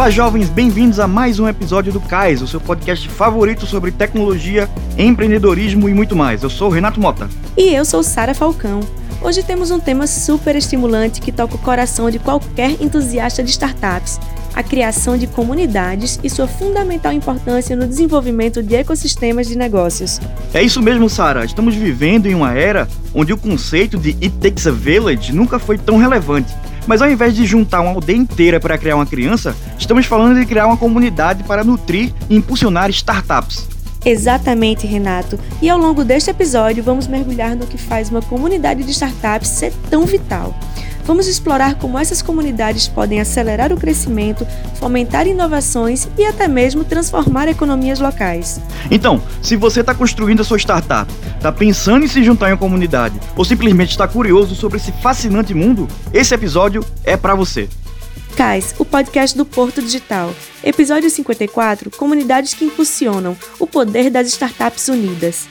Olá, jovens, bem-vindos a mais um episódio do CAIS, o seu podcast favorito sobre tecnologia, empreendedorismo e muito mais. Eu sou o Renato Mota. E eu sou Sara Falcão. Hoje temos um tema super estimulante que toca o coração de qualquer entusiasta de startups: a criação de comunidades e sua fundamental importância no desenvolvimento de ecossistemas de negócios. É isso mesmo, Sara. Estamos vivendo em uma era onde o conceito de It Takes a Village nunca foi tão relevante. Mas ao invés de juntar uma aldeia inteira para criar uma criança, estamos falando de criar uma comunidade para nutrir e impulsionar startups. Exatamente, Renato. E ao longo deste episódio, vamos mergulhar no que faz uma comunidade de startups ser tão vital. Vamos explorar como essas comunidades podem acelerar o crescimento, fomentar inovações e até mesmo transformar economias locais. Então, se você está construindo a sua startup, está pensando em se juntar em uma comunidade ou simplesmente está curioso sobre esse fascinante mundo, esse episódio é para você. CAIS, o podcast do Porto Digital. Episódio 54: Comunidades que impulsionam o poder das startups unidas.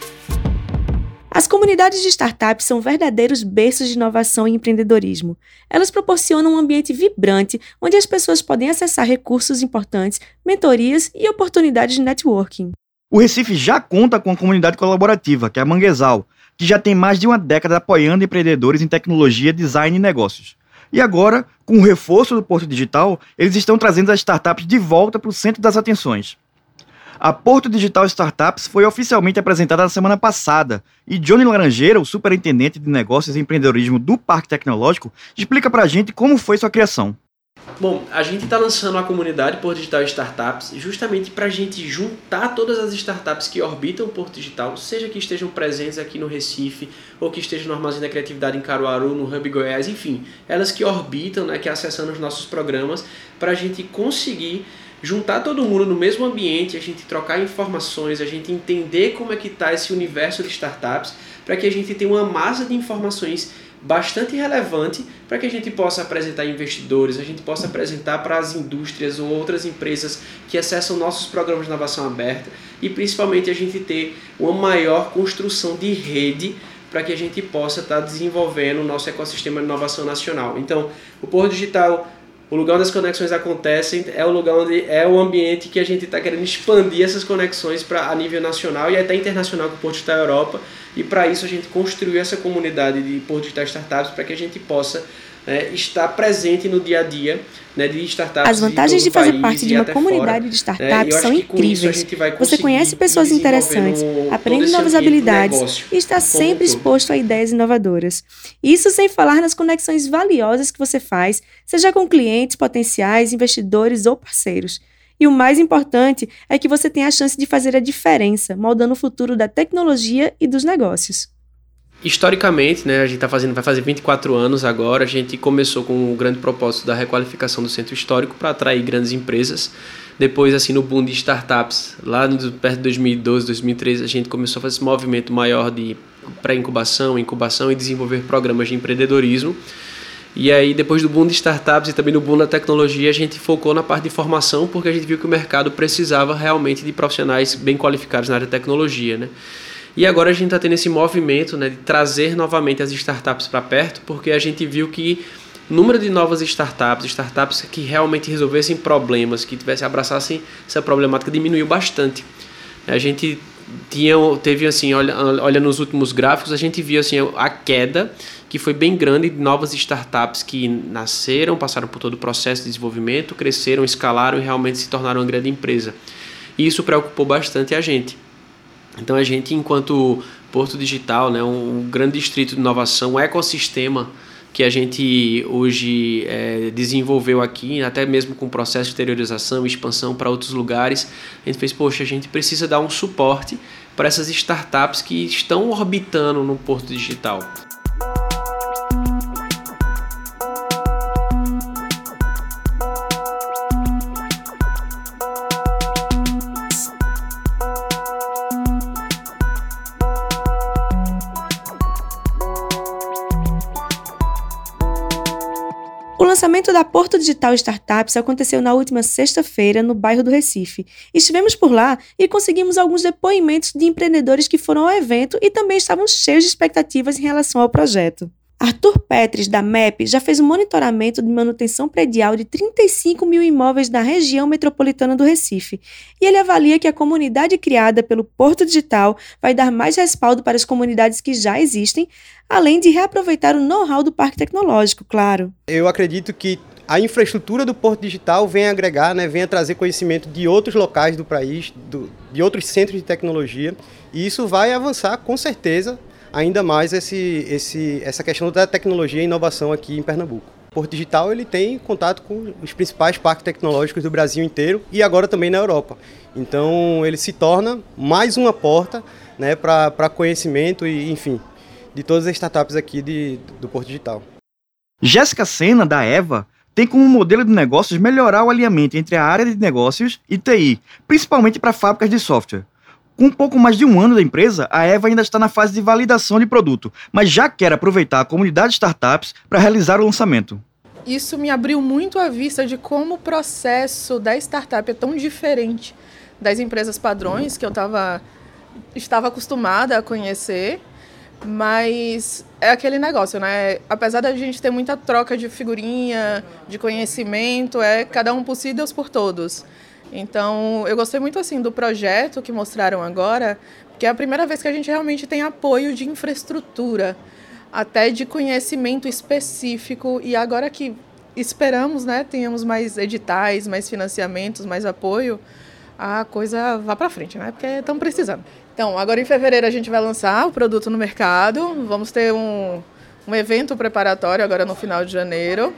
As comunidades de startups são verdadeiros berços de inovação e empreendedorismo. Elas proporcionam um ambiente vibrante onde as pessoas podem acessar recursos importantes, mentorias e oportunidades de networking. O Recife já conta com a comunidade colaborativa, que é a Manguezal, que já tem mais de uma década apoiando empreendedores em tecnologia, design e negócios. E agora, com o reforço do Porto Digital, eles estão trazendo as startups de volta para o centro das atenções. A Porto Digital Startups foi oficialmente apresentada na semana passada e Johnny Laranjeira, o superintendente de negócios e empreendedorismo do Parque Tecnológico, explica para a gente como foi sua criação. Bom, a gente está lançando a comunidade Porto Digital Startups justamente para a gente juntar todas as startups que orbitam o Porto Digital, seja que estejam presentes aqui no Recife ou que estejam no Armazém da Criatividade em Caruaru, no Hub Goiás, enfim, elas que orbitam, né, que acessando os nossos programas, para a gente conseguir juntar todo mundo no mesmo ambiente, a gente trocar informações, a gente entender como é que está esse universo de startups, para que a gente tenha uma massa de informações bastante relevante para que a gente possa apresentar investidores, a gente possa apresentar para as indústrias ou outras empresas que acessam nossos programas de inovação aberta e principalmente a gente ter uma maior construção de rede para que a gente possa estar tá desenvolvendo o nosso ecossistema de inovação nacional. Então, o Porto Digital o lugar onde as conexões acontecem é o lugar onde é o ambiente que a gente está querendo expandir essas conexões para a nível nacional e até internacional com o Porto Digital Europa. E para isso a gente construiu essa comunidade de Porto Digital Startups para que a gente possa é, estar presente no dia a dia né, de startups. As vantagens de, fazer parte de uma comunidade fora. de startups é, são incríveis. Você conhece pessoas interessantes, aprende novas habilidades e está sempre exposto a ideias inovadoras. Isso sem falar nas conexões valiosas que você faz, seja com clientes potenciais, investidores ou parceiros. E o mais importante é que você tem a chance de fazer a diferença, moldando o futuro da tecnologia e dos negócios. Historicamente, né, a gente tá fazendo, vai fazer 24 anos agora, a gente começou com o grande propósito da requalificação do centro histórico para atrair grandes empresas. Depois, assim, no boom de startups, lá no, perto de 2012, 2013, a gente começou a fazer esse movimento maior de pré-incubação, incubação e desenvolver programas de empreendedorismo. E aí, depois do boom de startups e também do boom da tecnologia, a gente focou na parte de formação, porque a gente viu que o mercado precisava realmente de profissionais bem qualificados na área de tecnologia, né? E agora a gente está tendo esse movimento né, de trazer novamente as startups para perto, porque a gente viu que o número de novas startups, startups que realmente resolvessem problemas, que tivessem abraçassem essa problemática, diminuiu bastante. A gente tinha, teve assim, olha, olha nos últimos gráficos, a gente viu assim a queda que foi bem grande de novas startups que nasceram, passaram por todo o processo de desenvolvimento, cresceram, escalaram e realmente se tornaram uma grande empresa. E isso preocupou bastante a gente. Então a gente, enquanto Porto Digital, né, um, grande distrito de inovação, um ecossistema que a gente hoje é, desenvolveu aqui, até mesmo com o processo de exteriorização e expansão para outros lugares, a gente fez, poxa, a gente precisa dar um suporte para essas startups que estão orbitando no Porto Digital. Lançamento da Porto Digital Startups aconteceu na última sexta-feira no bairro do Recife. Estivemos por lá e conseguimos alguns depoimentos de empreendedores que foram ao evento e também estavam cheios de expectativas em relação ao projeto. Arthur Petres, da MEP, já fez um monitoramento de manutenção predial de 35 mil imóveis na região metropolitana do Recife. E ele avalia que a comunidade criada pelo Porto Digital vai dar mais respaldo para as comunidades que já existem, além de reaproveitar o know-how do parque tecnológico, claro. Eu acredito que a infraestrutura do Porto Digital vem agregar, né, vem trazer conhecimento de outros locais do país, do, de outros centros de tecnologia, e isso vai avançar com certeza ainda mais esse, esse, essa questão da tecnologia e inovação aqui em Pernambuco. Porto Digital ele tem contato com os principais parques tecnológicos do Brasil inteiro e agora também na Europa. Então ele se torna mais uma porta né, para conhecimento e, enfim, de todas as startups aqui de, do Porto Digital. Jéssica Sena, da EVA, tem como modelo de negócios melhorar o alinhamento entre a área de negócios e TI, principalmente para fábricas de software. Com um pouco mais de um ano da empresa, a Eva ainda está na fase de validação de produto, mas já quer aproveitar a comunidade de startups para realizar o lançamento. Isso me abriu muito a vista de como o processo da startup é tão diferente das empresas padrões que eu tava, estava acostumada a conhecer. Mas é aquele negócio, né? Apesar da gente ter muita troca de figurinha, de conhecimento, é cada um por si, Deus por todos. Então, eu gostei muito assim do projeto que mostraram agora, que é a primeira vez que a gente realmente tem apoio de infraestrutura, até de conhecimento específico e agora que esperamos, né, tenhamos mais editais, mais financiamentos, mais apoio, a coisa vá para frente, né? Porque estamos precisando. Então, agora em fevereiro a gente vai lançar o produto no mercado. Vamos ter um, um evento preparatório agora no final de janeiro.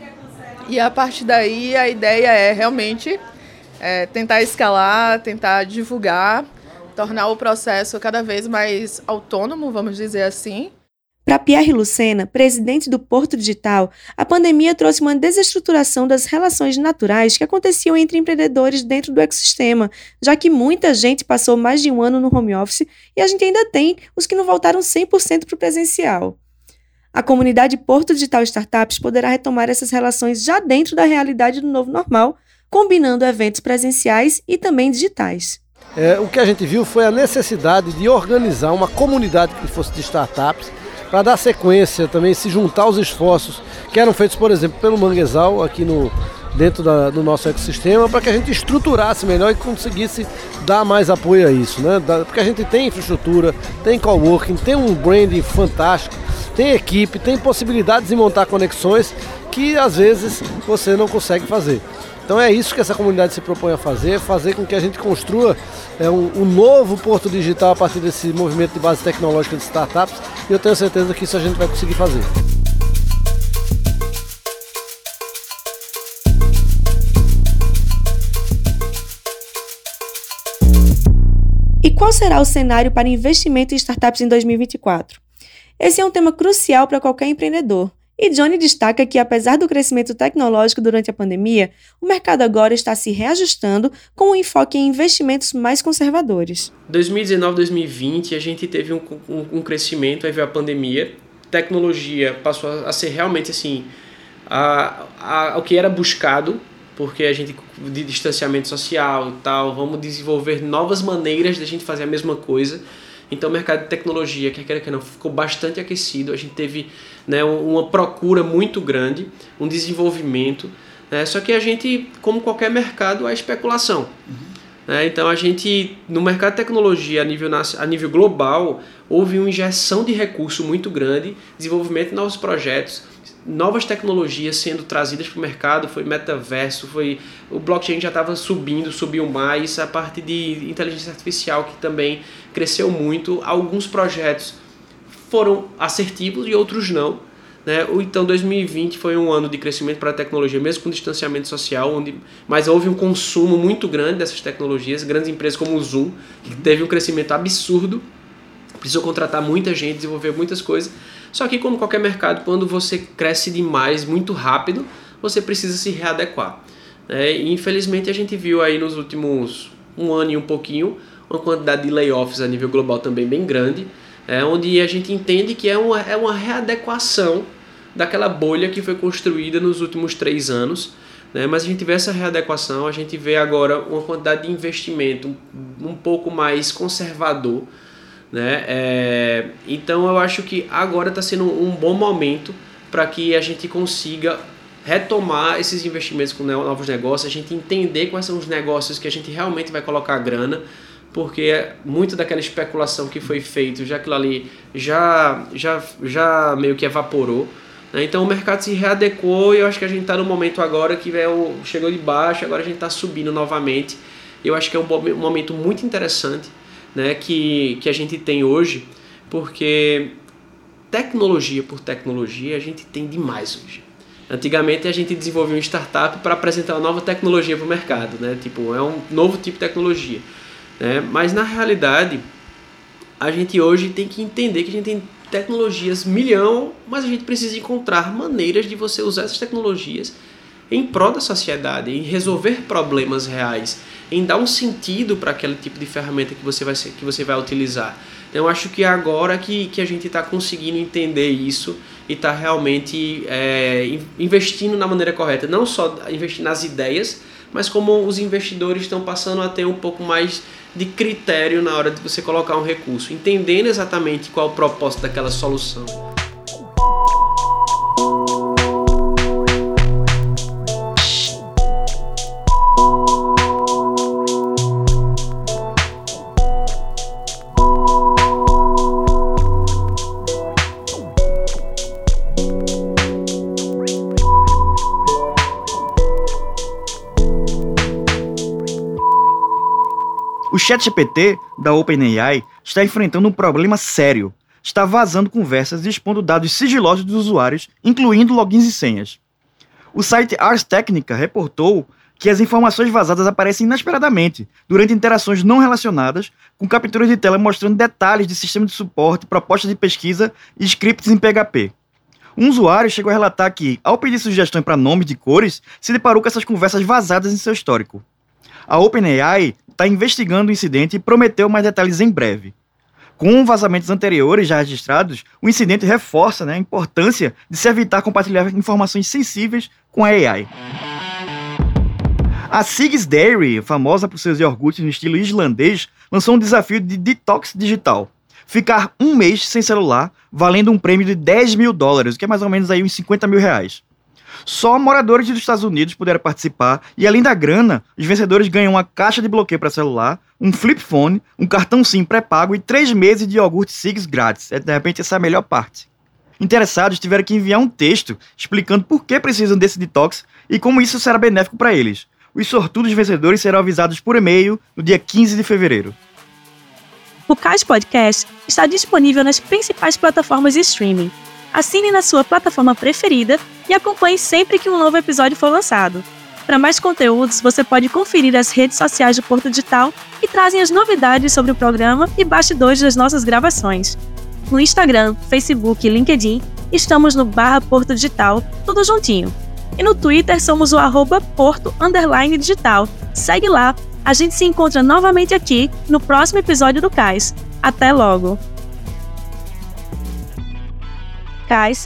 E a partir daí a ideia é realmente é, tentar escalar, tentar divulgar, tornar o processo cada vez mais autônomo, vamos dizer assim. Para Pierre Lucena, presidente do Porto Digital, a pandemia trouxe uma desestruturação das relações naturais que aconteciam entre empreendedores dentro do ecossistema, já que muita gente passou mais de um ano no home office e a gente ainda tem os que não voltaram 100% para o presencial. A comunidade Porto Digital Startups poderá retomar essas relações já dentro da realidade do novo normal, combinando eventos presenciais e também digitais. É, o que a gente viu foi a necessidade de organizar uma comunidade que fosse de startups para dar sequência também, se juntar aos esforços que eram feitos, por exemplo, pelo Manguezal aqui no, dentro da, do nosso ecossistema, para que a gente estruturasse melhor e conseguisse dar mais apoio a isso. Né? Porque a gente tem infraestrutura, tem coworking, tem um branding fantástico, tem equipe, tem possibilidades de montar conexões que às vezes você não consegue fazer. Então é isso que essa comunidade se propõe a fazer, fazer com que a gente construa é, um, um, novo porto digital a partir desse movimento de base tecnológica de startups e eu tenho certeza que isso a gente vai conseguir fazer. E qual será o cenário para investimento em startups em 2024? Esse é um tema crucial para qualquer empreendedor, e Johnny destaca que, apesar do crescimento tecnológico durante a pandemia, o mercado agora está se reajustando com um enfoque em investimentos mais conservadores. 2019, 2020, a gente teve um, um, um crescimento, aí veio a pandemia, tecnologia passou a ser realmente assim, a, a, o que era buscado, porque a gente, de distanciamento social e tal, vamos desenvolver novas maneiras de a gente fazer a mesma coisa então o mercado de tecnologia, quer queira que não, ficou bastante aquecido. A gente teve né, uma procura muito grande, um desenvolvimento. Né? Só que a gente, como qualquer mercado, há especulação. Uhum. Né? Então a gente, no mercado de tecnologia a nível, a nível global, houve uma injeção de recurso muito grande, desenvolvimento de novos projetos, novas tecnologias sendo trazidas para o mercado, foi metaverso, foi o blockchain já estava subindo, subiu mais, a parte de inteligência artificial que também cresceu muito, alguns projetos foram assertivos e outros não. Né? Então 2020 foi um ano de crescimento para a tecnologia, mesmo com distanciamento social, onde, mas houve um consumo muito grande dessas tecnologias, grandes empresas como o Zoom, que teve um crescimento absurdo, precisou contratar muita gente, desenvolver muitas coisas, só que, como qualquer mercado, quando você cresce demais, muito rápido, você precisa se readequar. É, e, infelizmente, a gente viu aí nos últimos um ano e um pouquinho uma quantidade de layoffs a nível global também bem grande, é, onde a gente entende que é uma, é uma readequação daquela bolha que foi construída nos últimos três anos. Né? Mas a gente vê essa readequação, a gente vê agora uma quantidade de investimento um pouco mais conservador né? É, então eu acho que agora está sendo um bom momento para que a gente consiga retomar esses investimentos com novos negócios, a gente entender quais são os negócios que a gente realmente vai colocar grana, porque muito daquela especulação que foi feita, já aquilo ali já, já, já meio que evaporou. Né? Então o mercado se readequou e eu acho que a gente está no momento agora que é o, chegou de baixo, agora a gente está subindo novamente. Eu acho que é um momento muito interessante né, que, que a gente tem hoje, porque tecnologia por tecnologia a gente tem demais hoje. Antigamente a gente desenvolveu uma startup para apresentar uma nova tecnologia para o mercado, né? Tipo, é um novo tipo de tecnologia. Né? Mas na realidade, a gente hoje tem que entender que a gente tem tecnologias milhão, mas a gente precisa encontrar maneiras de você usar essas tecnologias em prol da sociedade, em resolver problemas reais, em dar um sentido para aquele tipo de ferramenta que você vai, que você vai utilizar. Então, acho que é agora que, que a gente está conseguindo entender isso e está realmente é, investindo na maneira correta. Não só investir nas ideias, mas como os investidores estão passando a ter um pouco mais de critério na hora de você colocar um recurso, entendendo exatamente qual o propósito daquela solução. ChatGPT da OpenAI está enfrentando um problema sério. Está vazando conversas e expondo dados sigilosos dos usuários, incluindo logins e senhas. O site Ars Technica reportou que as informações vazadas aparecem inesperadamente durante interações não relacionadas, com capturas de tela mostrando detalhes de sistema de suporte, propostas de pesquisa e scripts em PHP. Um usuário chegou a relatar que, ao pedir sugestões para nomes de cores, se deparou com essas conversas vazadas em seu histórico. A OpenAI está investigando o incidente e prometeu mais detalhes em breve. Com vazamentos anteriores já registrados, o incidente reforça né, a importância de se evitar compartilhar informações sensíveis com a AI. A Siggs Dairy, famosa por seus iogurtes no estilo islandês, lançou um desafio de detox digital. Ficar um mês sem celular, valendo um prêmio de 10 mil dólares, que é mais ou menos aí uns 50 mil reais. Só moradores dos Estados Unidos puderam participar e além da grana, os vencedores ganham uma caixa de bloqueio para celular, um flip phone, um cartão SIM pré-pago e três meses de iogurte Sigs grátis. É, de repente essa é a melhor parte. Interessados tiveram que enviar um texto explicando por que precisam desse detox e como isso será benéfico para eles. Os sortudos vencedores serão avisados por e-mail no dia 15 de fevereiro. O CAS Podcast está disponível nas principais plataformas de streaming assine na sua plataforma preferida e acompanhe sempre que um novo episódio for lançado. Para mais conteúdos, você pode conferir as redes sociais do Porto Digital que trazem as novidades sobre o programa e bastidores das nossas gravações. No Instagram, Facebook e LinkedIn, estamos no barra Porto Digital, tudo juntinho. E no Twitter somos o arroba Porto Digital. Segue lá, a gente se encontra novamente aqui no próximo episódio do CAIS. Até logo!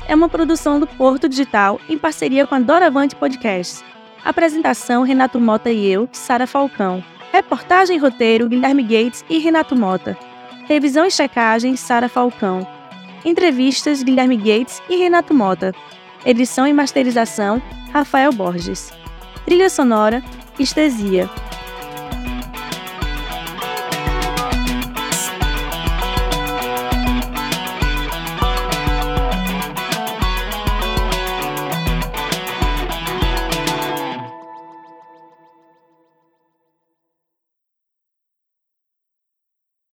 É uma produção do Porto Digital em parceria com a Doravante Podcasts. Apresentação: Renato Mota e eu, Sara Falcão. Reportagem e roteiro: Guilherme Gates e Renato Mota. Revisão e checagem: Sara Falcão. Entrevistas: Guilherme Gates e Renato Mota. Edição e masterização: Rafael Borges. Trilha sonora: Estesia.